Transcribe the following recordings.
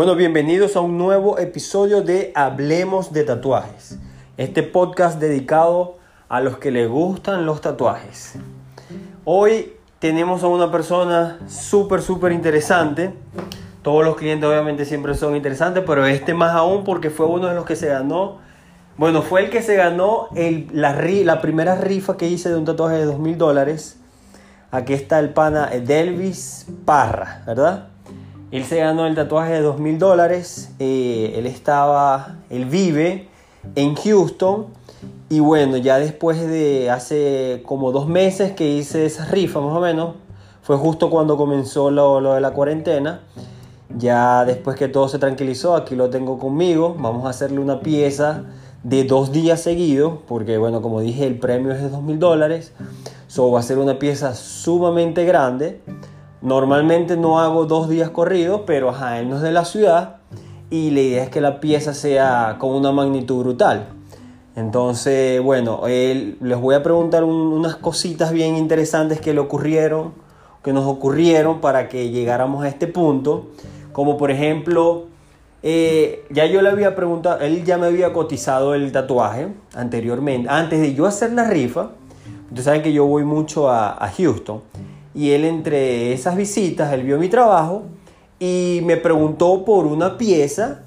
Bueno, bienvenidos a un nuevo episodio de Hablemos de Tatuajes. Este podcast dedicado a los que les gustan los tatuajes. Hoy tenemos a una persona súper, súper interesante. Todos los clientes obviamente siempre son interesantes, pero este más aún porque fue uno de los que se ganó. Bueno, fue el que se ganó el, la, la primera rifa que hice de un tatuaje de dos mil dólares. Aquí está el pana Delvis Parra, ¿verdad? Él se ganó el tatuaje de dos mil dólares. Eh, él estaba, él vive en Houston. Y bueno, ya después de hace como dos meses que hice esa rifa, más o menos, fue justo cuando comenzó lo, lo de la cuarentena. Ya después que todo se tranquilizó, aquí lo tengo conmigo. Vamos a hacerle una pieza de dos días seguidos, porque bueno, como dije, el premio es de dos mil dólares. So va a ser una pieza sumamente grande. Normalmente no hago dos días corridos, pero ajá, él no es de la ciudad y la idea es que la pieza sea con una magnitud brutal. Entonces, bueno, él, les voy a preguntar unas cositas bien interesantes que le ocurrieron, que nos ocurrieron para que llegáramos a este punto. Como por ejemplo, eh, ya yo le había preguntado, él ya me había cotizado el tatuaje anteriormente, antes de yo hacer la rifa. Ustedes saben que yo voy mucho a, a Houston y él entre esas visitas, él vio mi trabajo y me preguntó por una pieza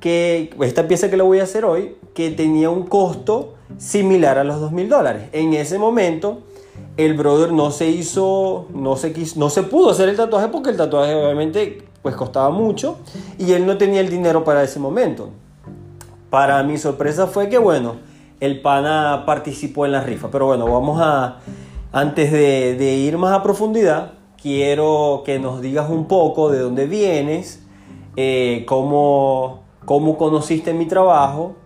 que, esta pieza que le voy a hacer hoy, que tenía un costo similar a los dos mil dólares. En ese momento, el brother no se hizo, no se, quiso, no se pudo hacer el tatuaje porque el tatuaje obviamente pues costaba mucho y él no tenía el dinero para ese momento. Para mi sorpresa fue que bueno, el pana participó en la rifa. Pero bueno, vamos a antes de, ir más a profundidad, quiero que nos digas un poco de dónde vienes, eh, cómo, conociste mi trabajo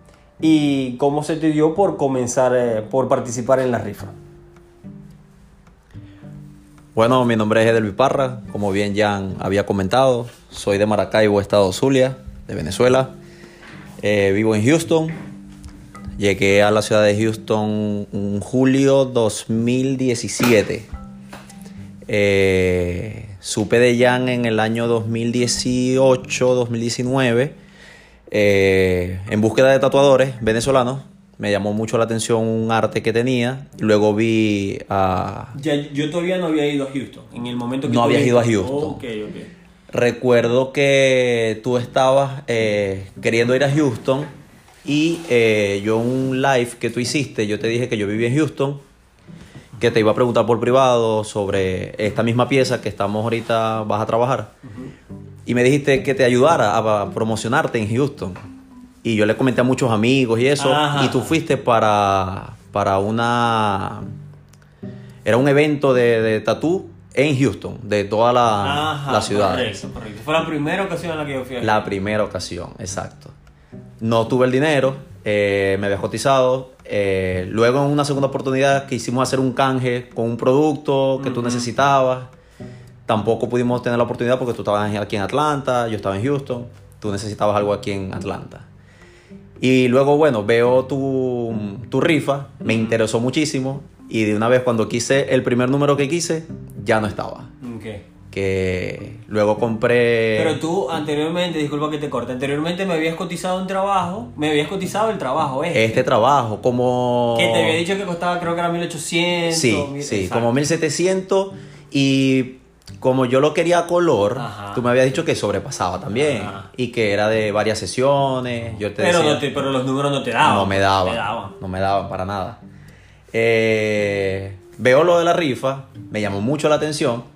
y cómo se te dio por comenzar, eh, por participar en la rifa. Bueno, mi nombre es Edelvi Parra, como bien ya había comentado, soy de Maracaibo, estado Zulia, de Venezuela. Eh, vivo en Houston, Llegué a la ciudad de Houston en julio 2017. Eh, supe de Jan en el año 2018-2019 eh, en búsqueda de tatuadores venezolanos. Me llamó mucho la atención un arte que tenía. Luego vi a... yo todavía no había ido a Houston. En el momento que no había ido a Houston. Recuerdo que tú estabas eh, queriendo ir a Houston y eh, yo un live que tú hiciste, yo te dije que yo vivía en Houston, que te iba a preguntar por privado sobre esta misma pieza que estamos ahorita, vas a trabajar. Y me dijiste que te ayudara a promocionarte en Houston. Y yo le comenté a muchos amigos y eso. Y tú fuiste para, para una... Era un evento de, de tatú en Houston, de toda la, la ciudad. Correcto, correcto. Fue la primera ocasión en la que yo fui. La primera ocasión, exacto. No tuve el dinero, eh, me había cotizado. Eh, luego en una segunda oportunidad que hicimos hacer un canje con un producto que tú necesitabas. Tampoco pudimos tener la oportunidad porque tú estabas aquí en Atlanta, yo estaba en Houston, tú necesitabas algo aquí en Atlanta. Y luego, bueno, veo tu, tu rifa, me interesó muchísimo y de una vez cuando quise el primer número que quise, ya no estaba. Okay que luego compré... Pero tú anteriormente, disculpa que te corte, anteriormente me habías cotizado un trabajo, me habías cotizado el trabajo este. Este trabajo, como... Que te había dicho que costaba creo que era 1800. Sí, sí, como 1700 y como yo lo quería a color, tú me habías dicho que sobrepasaba también y que era de varias sesiones. Yo te pero, pero los números no te daban. No me daban. No me daban para nada. Eh, veo lo de la rifa, me llamó mucho la atención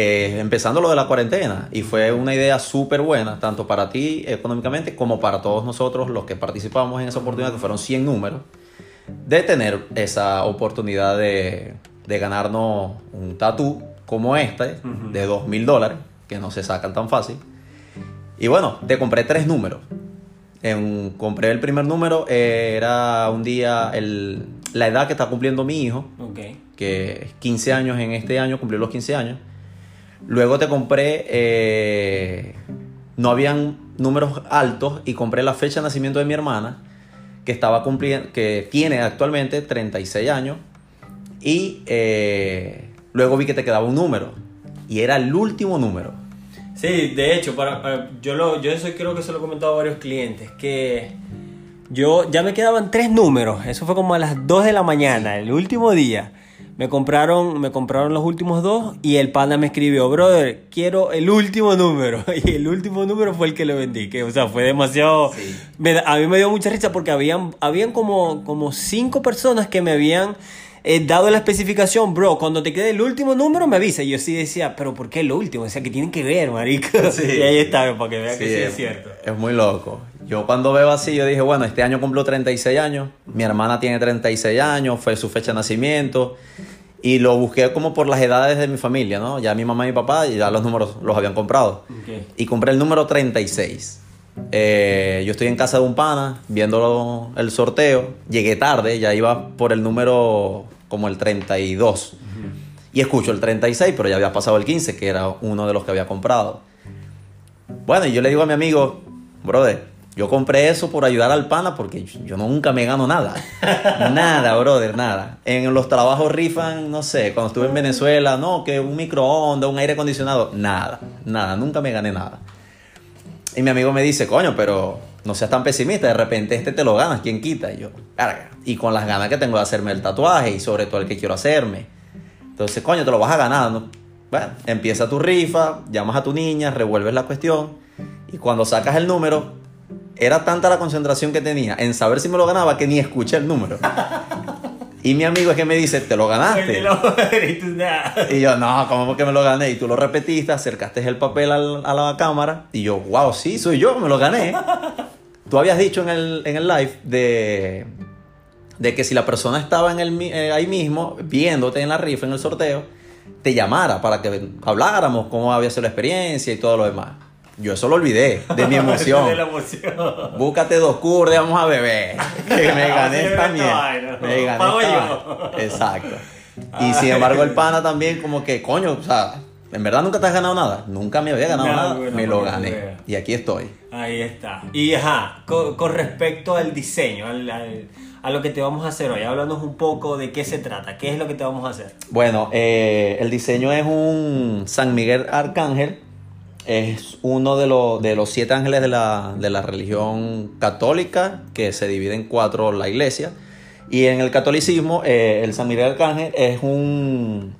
eh, empezando lo de la cuarentena. Y fue una idea súper buena, tanto para ti económicamente como para todos nosotros los que participamos en esa oportunidad, que fueron 100 números, de tener esa oportunidad de, de ganarnos un tatú como este, de 2 mil dólares, que no se sacan tan fácil. Y bueno, te compré tres números. En, compré el primer número, eh, era un día el, la edad que está cumpliendo mi hijo, que es 15 años en este año, cumplió los 15 años. Luego te compré, eh, no habían números altos y compré la fecha de nacimiento de mi hermana, que, estaba cumpliendo, que tiene actualmente 36 años. Y eh, luego vi que te quedaba un número. Y era el último número. Sí, de hecho, para, yo, lo, yo eso creo que se lo he comentado a varios clientes, que yo ya me quedaban tres números, eso fue como a las 2 de la mañana, el último día. Me compraron, me compraron los últimos dos y el pana me escribió, brother, quiero el último número. Y el último número fue el que le vendí, que o sea, fue demasiado... Sí. me da- a mí me dio mucha risa porque habían, habían como, como cinco personas que me habían eh, dado la especificación, bro, cuando te quede el último número me avisa. Y yo sí decía, pero ¿por qué el último? O sea, que tienen que ver, marico. Sí. Y ahí está, para que vean Sí, que sí es es, cierto. es muy loco. Yo cuando veo así, yo dije, bueno, este año cumplo 36 años, mi hermana tiene 36 años, fue su fecha de nacimiento, y lo busqué como por las edades de mi familia, ¿no? Ya mi mamá y mi papá ya los números los habían comprado. Ok. Y compré el número 36. Eh, yo estoy en casa de un pana viendo el sorteo, llegué tarde, ya iba por el número como el 32. Y escucho el 36, pero ya había pasado el 15, que era uno de los que había comprado. Bueno, y yo le digo a mi amigo, brother, yo compré eso por ayudar al pana porque yo, yo nunca me gano nada. nada, brother, nada. En los trabajos rifan, no sé, cuando estuve en Venezuela, no, que un microondas, un aire acondicionado, nada, nada, nunca me gané nada. Y mi amigo me dice, coño, pero no seas tan pesimista, de repente este te lo ganas, ¿quién quita? Y yo, "Verga". Y con las ganas que tengo de hacerme el tatuaje y sobre todo el que quiero hacerme. Entonces, coño, te lo vas a ganar, ¿no? Bueno, empieza tu rifa, llamas a tu niña, revuelves la cuestión y cuando sacas el número, era tanta la concentración que tenía en saber si me lo ganaba que ni escuché el número. Y mi amigo es que me dice, te lo ganaste. Y yo, no, ¿cómo que me lo gané? Y tú lo repetiste, acercaste el papel al- a la cámara. Y yo, wow, sí, soy yo, me lo gané. Tú habías dicho en el, en el live de, de que si la persona estaba en el, eh, ahí mismo, viéndote en la rifa, en el sorteo, te llamara para que habláramos cómo había sido la experiencia y todo lo demás. Yo eso lo olvidé de mi emoción. De la emoción. Búscate dos curdes, vamos a beber. Que me gané esta mierda. Me gané Pago yo. Exacto. Y sin embargo, el pana también, como que, coño, o sea, en verdad nunca te has ganado nada. Nunca me había ganado No, nada. bueno, me lo gané. Y aquí estoy. Ahí está. Y ajá, con, con respecto al diseño, al- al- a lo que te vamos a hacer hoy, háblanos un poco de qué se trata, qué es lo que te vamos a hacer. Bueno, eh, el diseño es un San Miguel Arcángel. Es uno de, los de los siete ángeles de la, de la religión católica, que se divide en cuatro la iglesia. Y en el catolicismo, eh, el San Miguel Arcángel es un,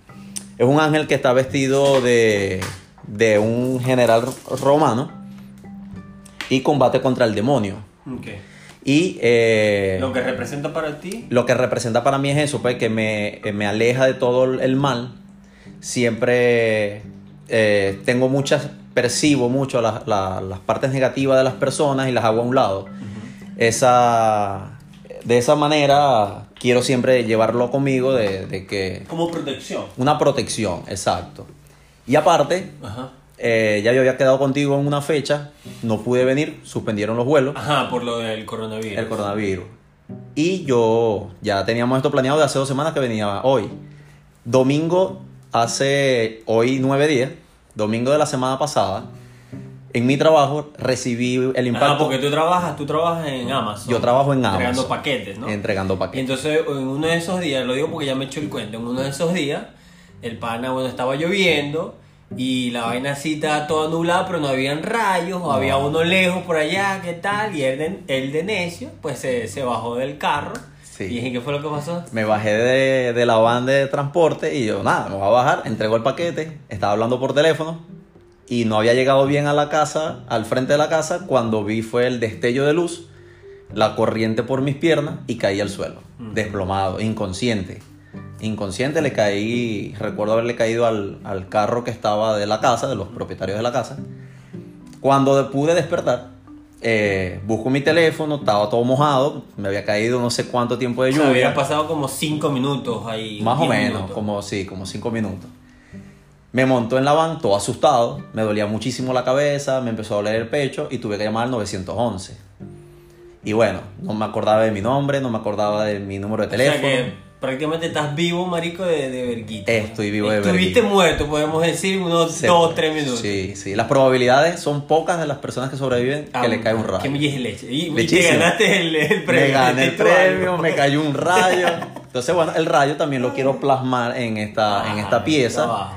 es un ángel que está vestido de, de un general romano y combate contra el demonio. Y eh, Lo que representa para ti. lo que representa para mí es eso, pues que me, me aleja de todo el mal. Siempre eh, tengo muchas, percibo mucho las, la- las partes negativas de las personas y las hago a un lado. Esa, de esa manera quiero siempre llevarlo conmigo de, de que Como protección. una protección, exacto. Y aparte, Ajá. eh, ya yo había quedado contigo en una fecha, no pude venir, suspendieron los vuelos Ajá, por lo del coronavirus. el coronavirus. Y yo ya teníamos esto planeado de hace dos semanas que venía hoy. Domingo, hace hoy nueve días, domingo de la semana pasada, en mi trabajo recibí el Ah, impacto. porque tú trabajas, tú trabajas en Amazon. Yo trabajo en Amazon. Entregando paquetes, ¿no? Entregando paquetes. entonces, en uno de esos días, lo digo porque ya me echó el cuento, en uno de esos días, el pana, bueno, estaba lloviendo y la vaina así estaba toda nublada, pero no habían rayos, o había uno lejos por allá, ¿qué tal? Y él de, él de necio, pues se, se bajó del carro. Sí. Y dije, ¿qué fue lo que pasó? Me bajé de, de la van de transporte y yo, nada, me voy a bajar, entregó el paquete, estaba hablando por teléfono y no había llegado bien a la casa, al frente de la casa, cuando vi fue el destello de luz, la corriente por mis piernas y caí al suelo, desplomado, inconsciente. Inconsciente le caí, recuerdo haberle caído al, al carro que estaba de la casa, de los propietarios de la casa. Cuando pude despertar, eh, busco mi teléfono, estaba todo mojado, me había caído no sé cuánto tiempo de lluvia. había pasado como 5 minutos ahí. Más o 10 menos, minutos. como sí, como cinco minutos. Me montó en la van, todo asustado, me dolía muchísimo la cabeza, me empezó a doler el pecho y tuve que llamar al 911. Y bueno, no me acordaba de mi nombre, no me acordaba de mi número de O sea teléfono. que prácticamente estás vivo, marico, de, de verguita. Estoy vivo de Estuviste verguita. muerto, podemos decir, unos Se- 2 3 minutos. Sí, sí. Las probabilidades son pocas de las personas que sobreviven Ah, que le cae un rayo. Que me leche. Y, y te ganaste el, el premio. Me gané el premio, me cayó un rayo. Entonces, bueno, el rayo también lo quiero plasmar en esta, en Ah, esta pieza.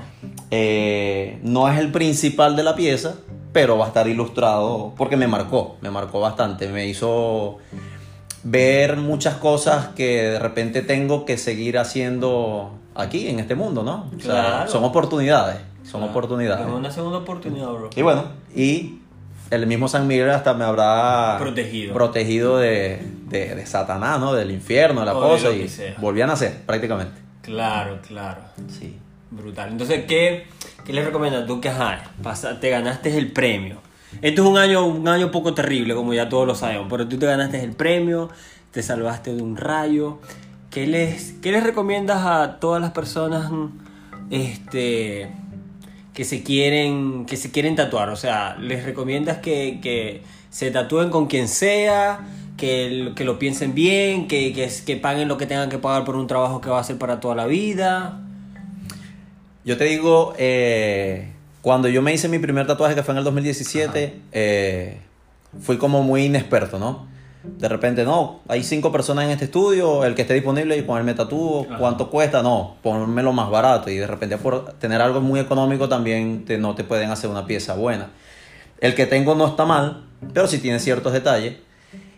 Eh, no es el principal de la pieza, pero va a estar ilustrado porque me marcó, me marcó bastante, me hizo ver muchas cosas que de repente tengo que seguir haciendo aquí en este mundo, ¿no? O sea, Claro. son oportunidades, son Ah, oportunidades. Es una segunda oportunidad, bro. Y bueno, y el mismo San Miguel hasta me habrá Protegido. protegido de, de- de Satanás, ¿no? Del infierno, de la O cosa, y sea. volví a nacer prácticamente. Claro, claro. Sí. Brutal. Entonces, ¿qué, qué le recomiendas tú que ajá, pasa- te ganaste el premio? Esto es un año, un año poco terrible, como ya todos lo sabemos, pero tú te ganaste el premio, te salvaste de un rayo. ¿Qué les, qué les recomiendas a todas las personas este, que, se quieren, que se quieren tatuar? O sea, ¿les recomiendas que, que se tatúen con quien sea? Que, que lo piensen bien, que, que, que paguen lo que tengan que pagar por un trabajo que va a ser para toda la vida. Yo te digo, eh, cuando yo me hice mi primer tatuaje, que fue en el 2017, eh, fui como muy inexperto, ¿no? De repente, no, hay cinco personas en este estudio, el que esté disponible y ponerme tatúo. ¿cuánto cuesta? No, ponérmelo más barato y de repente por tener algo muy económico también te- no te pueden hacer una pieza buena. El que tengo no está mal, pero sí tiene ciertos detalles.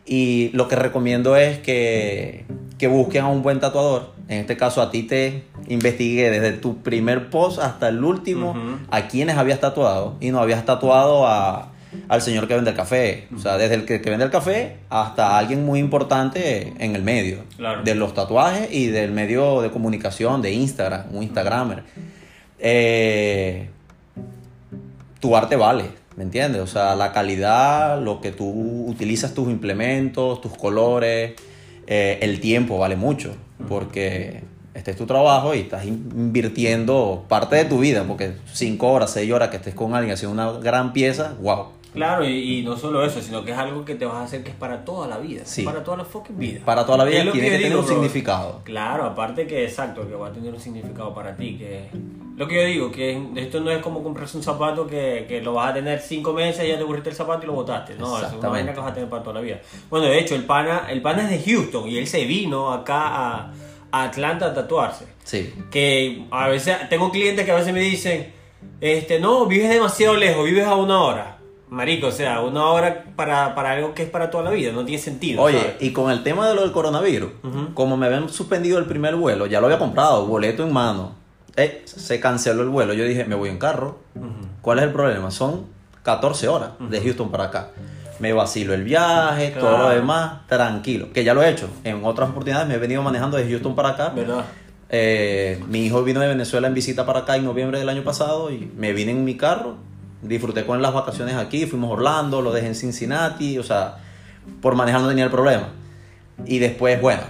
Y lo que recomiendo es que, que busquen a un buen tatuador. En este caso, a ti te investigué desde tu primer post hasta el último a quienes habías tatuado. Y no habías tatuado a, al señor que vende el café. O sea, desde el que, que vende el café hasta alguien muy importante en el medio. Claro. De los tatuajes y del medio de comunicación, de Instagram, un Instagramer. Eh, tu arte vale, ¿me entiendes? O sea, la calidad, lo que tú utilizas, tus implementos, tus colores, eh, el tiempo vale mucho, porque este es tu trabajo y estás in- invirtiendo parte de tu vida, porque cinco horas, seis horas que estés con alguien haciendo una gran pieza, wow. Claro, y, y no solo eso, sino que es algo que te vas a hacer que es para toda la vida. Sí. Para toda la fucking vida. Para toda la vida tiene que tener un significado. Claro, aparte que exacto, que va a tener un significado para ti. que Lo que yo digo, que esto no es como comprarse un zapato que, que lo vas a tener cinco meses, ya te aburriste el zapato y lo botaste. No, es una vaina que vas a tener para toda la vida. Bueno, de hecho, el pana, el pana es de Houston y él se vino acá a, a Atlanta a tatuarse. Sí. que a veces tengo clientes que a veces me dicen, este, no, vives demasiado lejos, vives a una hora. Marico, o sea, una hora para, para algo que es para toda la vida, no tiene sentido. Oye, ¿sabes? y con el tema de lo del coronavirus, como me habían suspendido el primer vuelo, ya lo había comprado, boleto en mano. Eh, se canceló el vuelo. Yo dije, me voy en carro. ¿Cuál es el problema? Son 14 horas de Houston para acá. Me vacilo el viaje, todo lo demás, tranquilo. Que ya lo he hecho. En otras oportunidades me he venido manejando de Houston para acá. ¿verdad? Eh, mi hijo vino de Venezuela en visita para acá en noviembre del año pasado y me vine en mi carro. Disfruté con las vacaciones aquí, fuimos a Orlando, lo dejé en Cincinnati, o sea, por manejar no tenía el problema. Y después, bueno,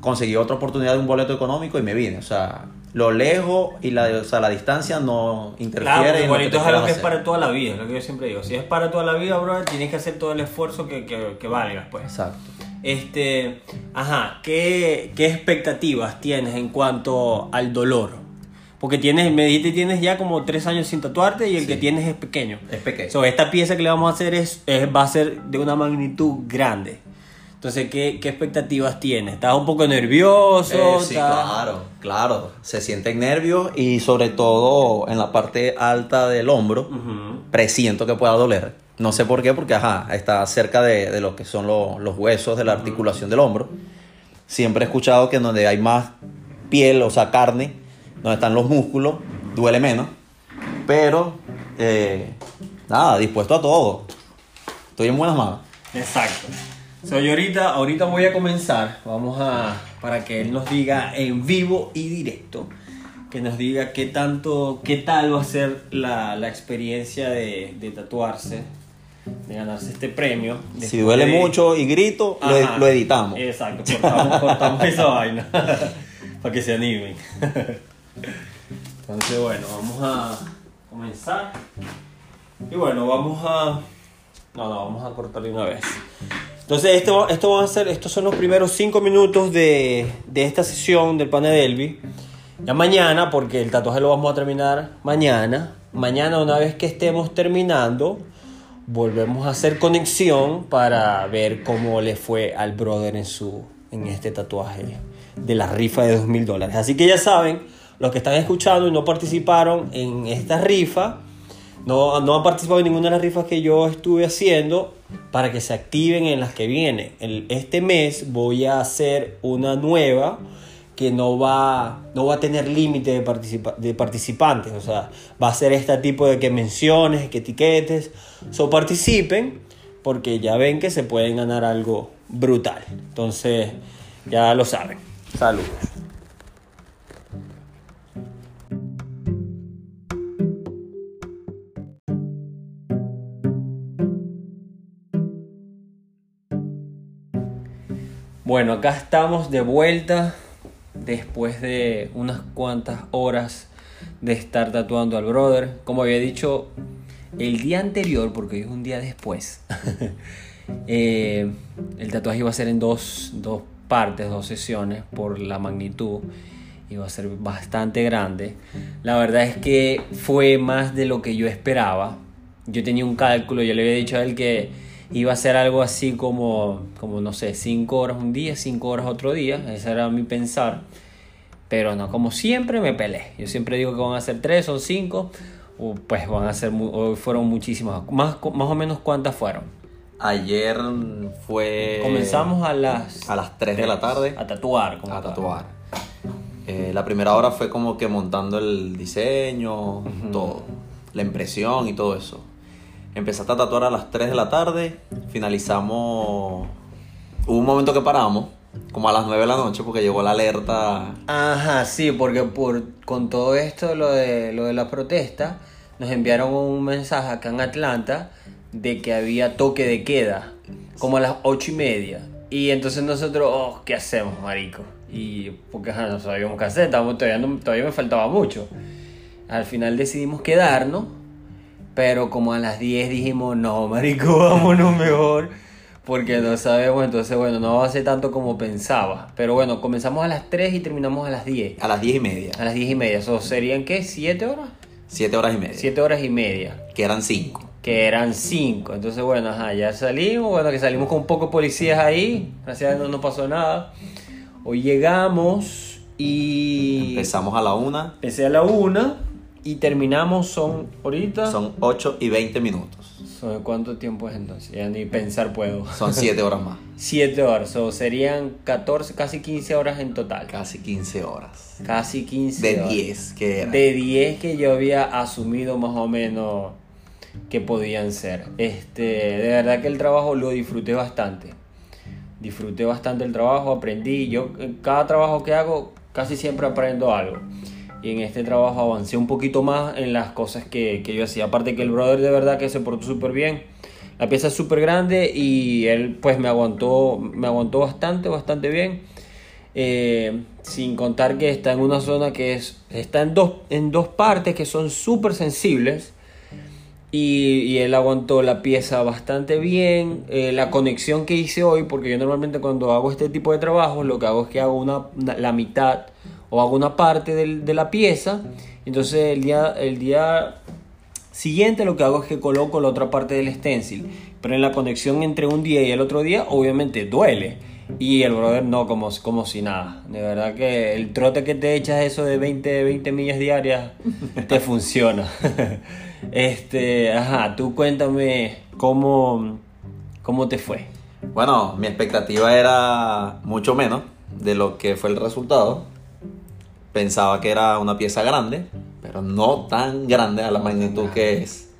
conseguí otra oportunidad de un boleto económico y me vine. O sea, lo lejos y la, o sea, la distancia no interfiere Claro, es algo que es para toda la vida, es lo que yo siempre digo. Si es para toda la vida, bro, tienes que hacer todo el esfuerzo que, que, que valga, pues. Exacto. Este, ajá, ¿qué, ¿qué expectativas tienes en cuanto al dolor? Porque tienes, me dijiste, tienes ya como tres años sin tatuarte y el Sí. que tienes es pequeño. Es pequeño. So, esta pieza que le vamos a hacer es, es- va a ser de una magnitud grande. Entonces, ¿qué, qué expectativas tienes? ¿Estás un poco nervioso? Eh, sí, ¿Estás- claro, claro. Se sienten nervios y sobre todo en la parte alta del hombro, presiento que pueda doler. No sé por qué, porque ajá, está cerca de, de lo que son lo- los huesos de la articulación del hombro. Siempre he escuchado que donde hay más piel, o sea, carne, donde están los músculos, duele menos. Pero, eh, nada, dispuesto a todo. Estoy en buenas manos. Exacto. So, yo ahorita, ahorita voy a comenzar. Vamos a. Para que él nos diga en vivo y directo. Que nos diga qué tanto. qué tal va a ser la, la experiencia de, de tatuarse. De ganarse este premio. Si duele de- mucho y grito, lo, lo editamos. Exacto, cortamos, cortamos esa vaina. para que se animen. Entonces, bueno, vamos a comenzar. Y bueno, vamos a. No, no, vamos a cortar de una vez. Entonces, esto, esto va a ser, estos son los primeros 5 minutos de, de esta sesión del pane de Elvi. Ya mañana, porque el tatuaje lo vamos a terminar mañana. Mañana, una vez que estemos terminando, volvemos a hacer conexión para ver cómo le fue al brother en, su, en este tatuaje de la rifa de dos mil dólares. Así que ya saben, los que están escuchando y no participaron en esta rifa, no, no han participado en ninguna de las rifas que yo estuve haciendo, para que se activen en las que vienen. Este mes voy a hacer una nueva que no va, no va a tener límite de, participa- de participantes. O sea, va a ser este tipo de que menciones, que etiquetes. So participen porque ya ven que se pueden ganar algo brutal. Entonces, ya lo saben. Saludos. Bueno, acá estamos de vuelta después de unas cuantas horas de estar tatuando al brother. Como había dicho el día anterior, porque hoy es un día después, eh, el tatuaje iba a ser en dos, dos partes, dos sesiones por la magnitud. Iba a ser bastante grande. La verdad es que fue más de lo que yo esperaba. Yo tenía un cálculo, yo le había dicho a él que iba a ser algo así como, como no sé, 5 horas un día, 5 horas otro día. Ese era mi pensar. Pero no, como siempre me peleé. Yo siempre digo que van a ser 3 o 5. Pues van a ser, fueron muchísimas. Más, más o menos cuántas fueron. Ayer fue... Comenzamos a las... a las 3 de la tarde A tatuar. como a tal. tatuar. Eh, la primera hora fue como que montando el diseño, todo, la impresión y todo eso. Empezaste a tatuar a las 3 de la tarde, finalizamos... Hubo un momento que paramos, como a las 9 de la noche, porque llegó la alerta. Ajá, sí, porque por, con todo esto, lo de, lo de la protesta, nos enviaron un mensaje acá en Atlanta de que había toque de queda, como a las ocho y media. Y entonces nosotros, oh, ¿qué hacemos, marico? Y porque ajá, no sabíamos qué hacer, todavía, no- todavía me faltaba mucho. Al final decidimos quedarnos, pero como a las 10 dijimos, no, marico, vámonos mejor. Porque no sabemos, entonces bueno, no va a ser tanto como pensaba. Pero bueno, comenzamos a las 3 y terminamos a las 10. A las 10 y media, A las 10 y media. ¿Eso serían qué? ¿7 horas? 7 horas y media, 7 horas y media. que eran 5. Que eran 5. Entonces bueno, ajá, ya salimos. Bueno, que salimos con un poco de policías ahí. Gracias a Dios no, no pasó nada. Hoy llegamos y... Empezamos a la 1, Empecé a la 1 y terminamos son ahorita... son 8 y 20 minutos. ¿Son ¿Cuánto tiempo es entonces? Ya ni pensar puedo. Son 7 horas más, 7 horas, o serían 14, casi 15 horas en total. casi 15 horas. Casi 15 De horas. 10 que era. De 10 que yo había asumido más o menos que podían ser. Este, de verdad que el trabajo lo disfruté bastante. Disfruté bastante el trabajo, aprendí. Yo en cada trabajo que hago casi siempre aprendo algo. Y en este trabajo avancé un poquito más en las cosas que, que yo hacía. Aparte que el brother de verdad que se portó súper bien. La pieza es súper grande y él pues me aguantó, me aguantó bastante, bastante bien. Eh, sin contar que está en una zona que es, está en dos, en dos partes que son súper sensibles. Y, y él aguantó la pieza bastante bien. Eh, la conexión que hice hoy, porque yo normalmente cuando hago este tipo de trabajo, lo que hago es que hago una, una- la mitad o hago una parte del- de la pieza. Entonces el día, el día siguiente lo que hago es que coloco la otra parte del stencil. Pero en la conexión entre un día y el otro día, obviamente duele. Y el brother no, como, como si nada. De verdad que el trote que te echas eso de 20, 20 millas diarias te funciona. este, ajá, tú cuéntame cómo, cómo te fue. Bueno, mi expectativa era mucho menos de lo que fue el resultado. Pensaba que era una pieza grande, pero no tan grande a la magnitud que es.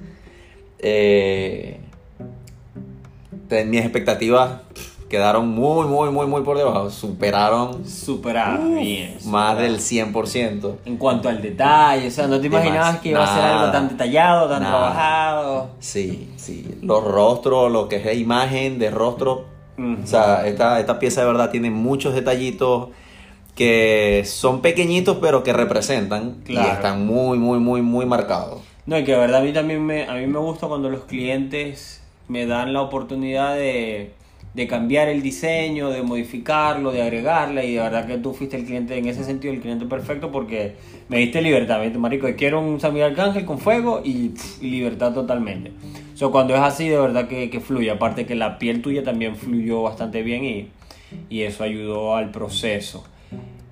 Eh, mis expectativas quedaron muy, muy, muy, muy por debajo. Superaron Superada, bien. más del 100%. En cuanto al detalle, o sea, no te imaginabas que iba a ser algo tan detallado, tan Nada. trabajado. Sí, sí. Los rostros, lo que es imagen de rostro. O sea, esta, esta pieza de verdad tiene muchos detallitos que son pequeñitos pero que representan Claro. y están muy, muy, muy, muy marcados. No, y que de verdad a mí también me, a mí me gusta cuando los clientes me dan la oportunidad de, de cambiar el diseño, de modificarlo, de agregarle y de verdad que tú fuiste el cliente en ese sentido, el cliente perfecto porque me diste libertad, me dijiste, marico, quiero un San Miguel Arcángel con fuego y, pff, y libertad totalmente. O sea, cuando es así, de verdad que, que fluye, aparte que la piel tuya también fluyó bastante bien y, y eso ayudó al proceso.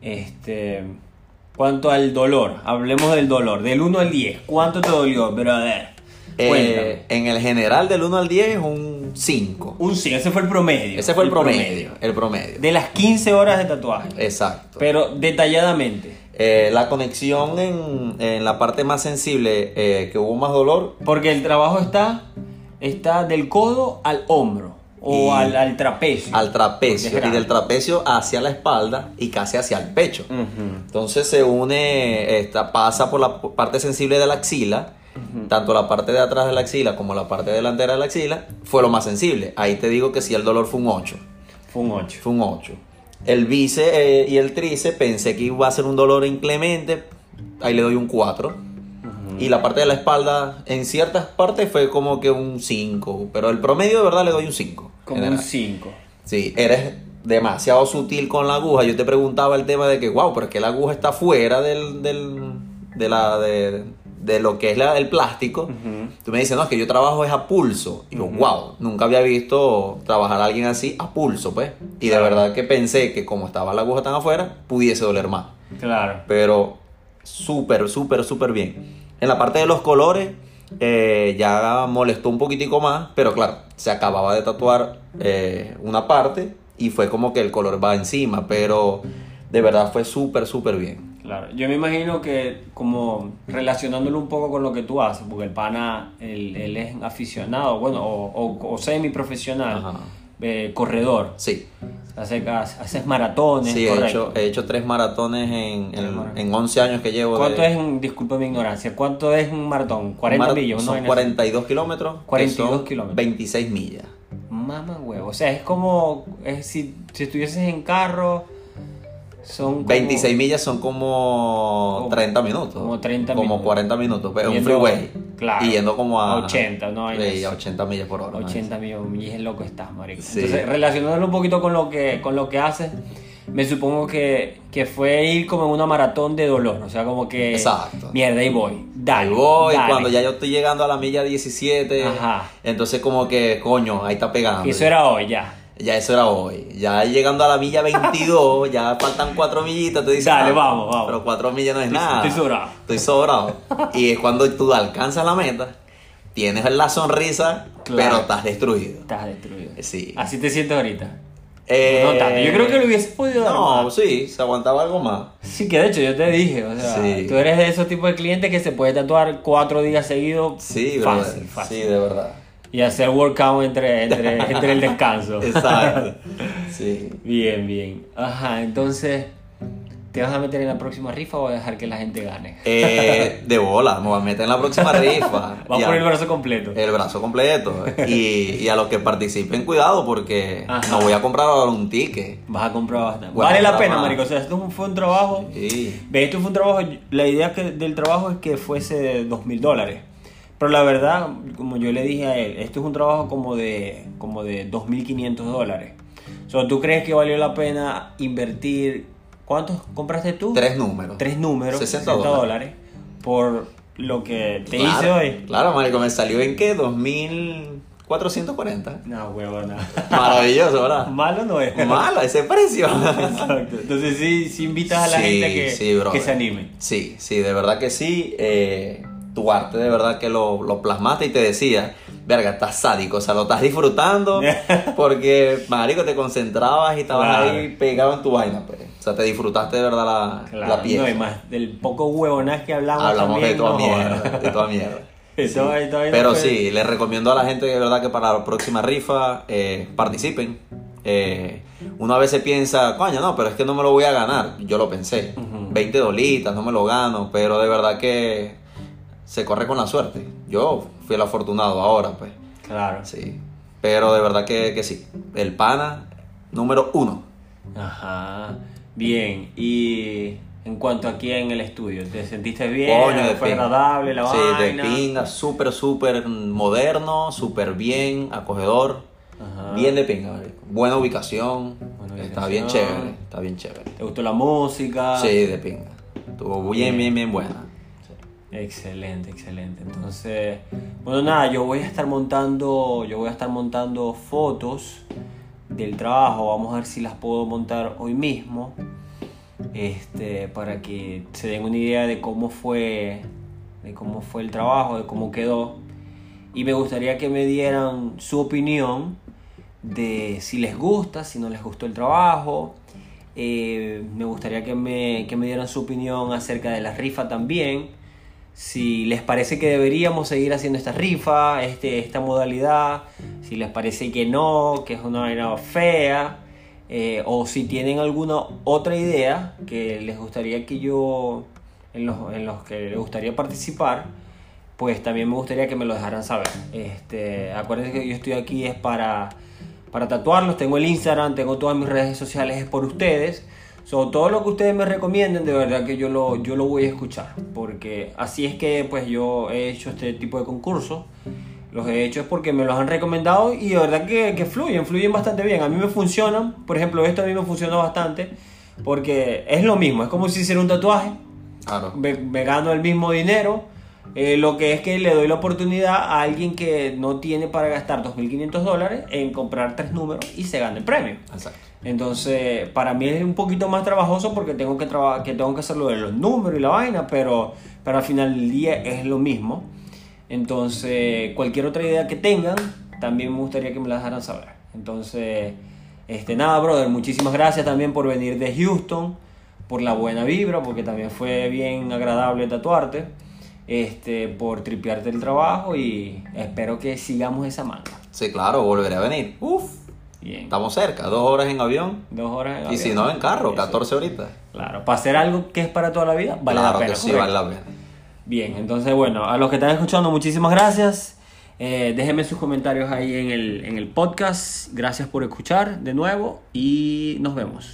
Este... cuanto al dolor, hablemos del dolor, del 1 al 10, ¿cuánto te dolió, brother? Eh, en el general del 1 al 10 es un 5. Un 5, ese fue el promedio. Ese fue el, promedio, el promedio. De las 15 horas de tatuaje. Exacto. Pero detalladamente. Eh, la conexión en, en la parte más sensible, eh, que hubo más dolor, Porque el trabajo está, está del codo al hombro o al, al trapecio. al trapecio, y del trapecio hacia la espalda y casi hacia el pecho. Entonces se une, esta, pasa por la parte sensible de la axila, tanto la parte de atrás de la axila como la parte delantera de la axila, fue lo más sensible. Ahí te digo que sí, el dolor fue un 8. Fue un 8. Fue un 8. El bíceps eh, y el tríceps pensé que iba a ser un dolor inclemente, ahí le doy un 4. Y la parte de la espalda, en ciertas partes fue como que un 5, pero el promedio de verdad le doy un 5. Como un 5. Sí, eres demasiado sutil con la aguja. Yo te preguntaba el tema de que, wow, pero es que la aguja está fuera del, del- de, la, de, de lo que es la, el plástico. Tú me dices, no, es que yo trabajo es a pulso. Y yo, wow, nunca había visto trabajar a alguien así a pulso, pues. Y de verdad que pensé que como estaba la aguja tan afuera, pudiese doler más. Claro. Pero súper, súper, súper bien. En la parte de los colores, eh, ya molestó un poquitico más, pero claro, se acababa de tatuar eh, una parte y fue como que el color va encima, pero de verdad fue súper, súper bien. Claro, yo me imagino que como relacionándolo un poco con lo que tú haces, porque el pana, él, él es aficionado, bueno, o, o, o semi-profesional, Ajá. eh, corredor, Sí, hace, haces maratones, sí, he hecho, he hecho tres maratones en, Tres en, maratones. en 11 años que llevo. de- ¿Cuánto es, un- disculpa mi ignorancia, cuánto es un maratón? ¿40 Mara- millas? Son 42 kilómetros. que 42 son kilómetros. 26 millas. Mamá huevo, o sea, es como, es si, si estuvieses en carro, son como- 26 millas son como Como- 30 minutos. como 30 Como minutos. 40 minutos. Pero es un freeway. Claro, Y yendo como a 80, no hay a 80 millas por hora. ¿no? 80 millones, es loco estás, marico. Sí. Entonces, relacionándolo un poquito con lo que, con lo que haces, me supongo que, que fue ir como en una maratón de dolor, o sea, como que... Exacto. Mierda, ahí voy, dale. Ahí voy, dale. cuando ya yo estoy llegando a la milla 17, Ajá. entonces como que, coño, ahí está pegando. Y eso era hoy, ya. Ya eso era hoy. Ya llegando a la milla 22, ya faltan 4 millitas, tú dices, Dale, "Ah, vamos, vamos". Pero 4 millas no es Estoy- nada. estoy sobrado. Estoy sobrado. y es cuando tú alcanzas la meta, tienes la sonrisa, Claro. pero estás destruido. Estás destruido. Sí. Así te sientes ahorita. Eh, No tanto. Yo creo que lo hubiese podido dar No, más. sí, se aguantaba algo más. Sí, que de hecho yo te dije, o sea, Sí. tú eres de esos tipos de clientes que se puede tatuar cuatro días seguidos Sí, fácil, brother. fácil. Sí, de verdad. Y hacer workout entre, entre, entre el descanso. Exacto. Sí. Bien, bien. Ajá, entonces, ¿te vas a meter en la próxima rifa o vas a dejar que la gente gane? Eh, de bola, me voy a meter en la próxima rifa. Va Y a a- poner el brazo completo. el brazo completo. Y, y a los que participen, cuidado, porque Ajá. no voy a comprar ahora un ticket. Vas a comprar bastante. Voy vale la pena, más. marico. O sea, esto fue un trabajo. Sí. Ve, esto fue un trabajo. La idea que, del trabajo es que fuese dos mil dólares. Pero la verdad, como yo le dije a él, esto es un trabajo como de, como de 2.500 dólares. O sea, ¿tú crees que valió la pena invertir? ¿Cuántos compraste tú? Tres números. Tres números, 60 60 dólares. por lo que te Claro, hice hoy. Claro, marico, me salió en qué? 2440. No, huevona. Maravilloso, ¿verdad? Malo no es. Malo ese precio. Exacto. Entonces sí, sí invitas a la Sí, gente que, sí, que se anime. Sí, sí, de verdad que sí. eh, tu arte de verdad que lo, lo plasmaste y te decía, verga, estás sádico, o sea, lo estás disfrutando porque, marico, te concentrabas y estabas Claro. ahí pegado en tu vaina, pues. O sea, te disfrutaste de verdad la, Claro, la pieza. no, y más del poco huevonaz que hablamos, Hablamos también, de toda no mierda, de toda mierda. No Pero fue- sí, les recomiendo a la gente de verdad que para la próxima rifa eh, participen. Eh, una vez se piensa, coño, no, pero es que no me lo voy a ganar. Yo lo pensé. Ujú. 20 dolitas, no me lo gano, pero de verdad que se corre con la suerte. Yo fui el afortunado ahora, pues. Claro. Sí. Pero de verdad que, que sí. El pana número uno. Ajá. Bien. Y en cuanto aquí en el estudio, ¿te sentiste bien? Coño, de ¿Fue pinga. agradable la Sí, vaina? de pinga, súper, súper moderno, súper bien, acogedor. Ajá. Bien de pinga. Buena ubicación. Buena Está ubicación. bien chévere, está bien chévere. ¿Te gustó la música? Sí, de pinga. Estuvo bien, bien, bien buena. Excelente, excelente. Entonces, bueno, nada, yo voy a estar montando, yo voy a estar montando fotos del trabajo. Vamos a ver si las puedo montar hoy mismo. este, para que se den una idea de cómo fue, de cómo fue el trabajo, de cómo quedó. Y me gustaría que me dieran su opinión de si les gusta, si no les gustó el trabajo. Eh, me gustaría que me, que me dieran su opinión acerca de la rifa también. Si les parece que deberíamos seguir haciendo esta rifa, este, esta modalidad. Si les parece que no, que es una manera fea. Eh, o si tienen alguna otra idea que les gustaría que yo, en los, en los que les gustaría participar, pues también me gustaría que me lo dejaran saber. Este, acuérdense que yo estoy aquí es para, para tatuarlos, tengo el Instagram, tengo todas mis redes sociales, es por ustedes. So, todo lo que ustedes me recomienden, de verdad que yo lo, yo lo voy a escuchar, porque así es que pues yo he hecho este tipo de concursos los he hecho es porque me los han recomendado y de verdad que, que fluyen, fluyen bastante bien. A mí me funcionan, por ejemplo, esto a mí me funciona bastante porque es lo mismo, es como si hiciera un tatuaje. Claro. Me, me gano el mismo dinero. Eh, lo que es que le doy la oportunidad a alguien que no tiene para gastar 2.500 dólares en comprar tres números y se gana el premio. Exacto. Entonces, para mí es un poquito más trabajoso porque tengo que, traba- que, tengo que hacerlo de los números y la vaina, pero, pero al final del día es lo mismo. Entonces, cualquier otra idea que tengan, también me gustaría que me la dejaran saber. Entonces, este, nada, brother, muchísimas gracias también por venir de Houston, por la buena vibra, porque también fue bien agradable tatuarte, este, por tripearte el trabajo y espero que sigamos esa manga. Sí, claro, volveré a venir. Uf, Bien. estamos cerca, dos horas en avión. Dos horas en Y si avión. no, en carro, Eso. 14 horitas. Claro, para hacer algo que es para toda la vida, vale claro la pena. que sí, vale la pena. Bien, entonces bueno, a los que están escuchando, muchísimas gracias. Eh, déjenme sus comentarios ahí en el, en el podcast. Gracias por escuchar de nuevo y nos vemos.